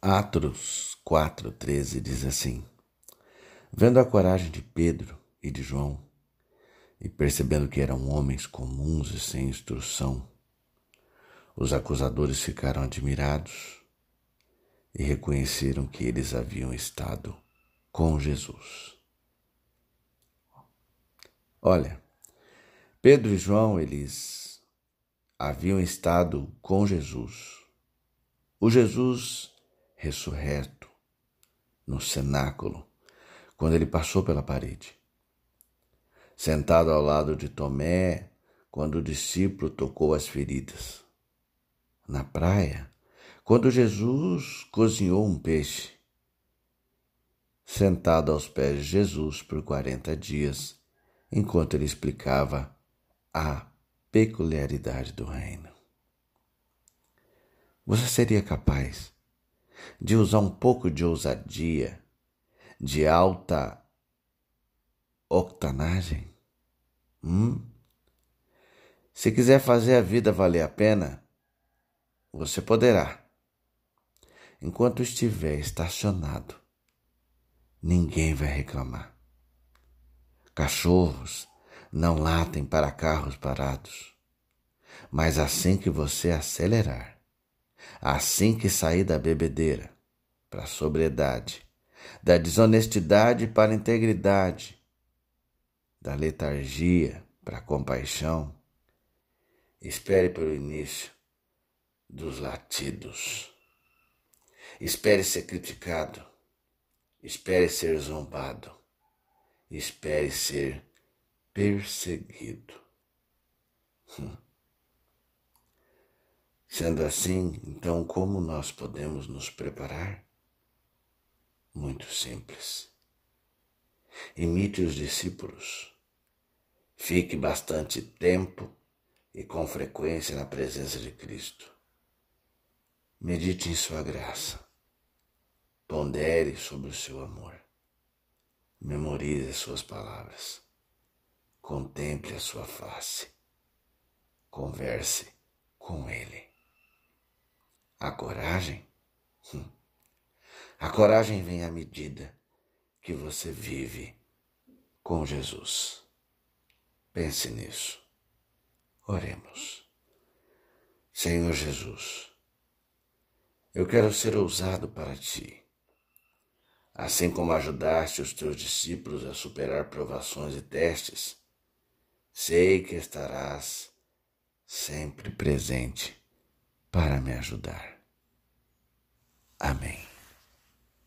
Atos 4,13 diz assim: Vendo a coragem de Pedro e de João, e percebendo que eram homens comuns e sem instrução, os acusadores ficaram admirados e reconheceram que eles haviam estado com Jesus. Olha, Pedro e João, eles haviam estado com Jesus. O Jesus ressurreto no cenáculo, quando ele passou pela parede. Sentado ao lado de Tomé, quando o discípulo tocou as feridas. Na praia, quando Jesus cozinhou um peixe. Sentado aos pés de Jesus por quarenta dias, enquanto ele explicava a peculiaridade do reino. Você seria capaz de usar um pouco de ousadia, de alta octanagem? Hum? Se quiser fazer a vida valer a pena, você poderá. Enquanto estiver estacionado, ninguém vai reclamar. Cachorros não latem para carros parados, mas assim que você acelerar, assim que sair da bebedeira para a sobriedade, da desonestidade para a integridade, da letargia para a compaixão, espere pelo início dos latidos. Espere ser criticado, espere ser zombado, espere ser perseguido. Hum. Sendo assim, então como nós podemos nos preparar? Muito simples. Imite os discípulos. Fique bastante tempo e com frequência na presença de Cristo. Medite em Sua graça. Pondere sobre o seu amor. Memorize Suas palavras. Contemple a Sua face. Converse com Ele. A coragem? Hum. A coragem vem à medida que você vive com Jesus. Pense nisso. Oremos. Senhor Jesus, eu quero ser ousado para ti. Assim como ajudaste os teus discípulos a superar provações e testes, sei que estarás sempre presente para me ajudar. Amém.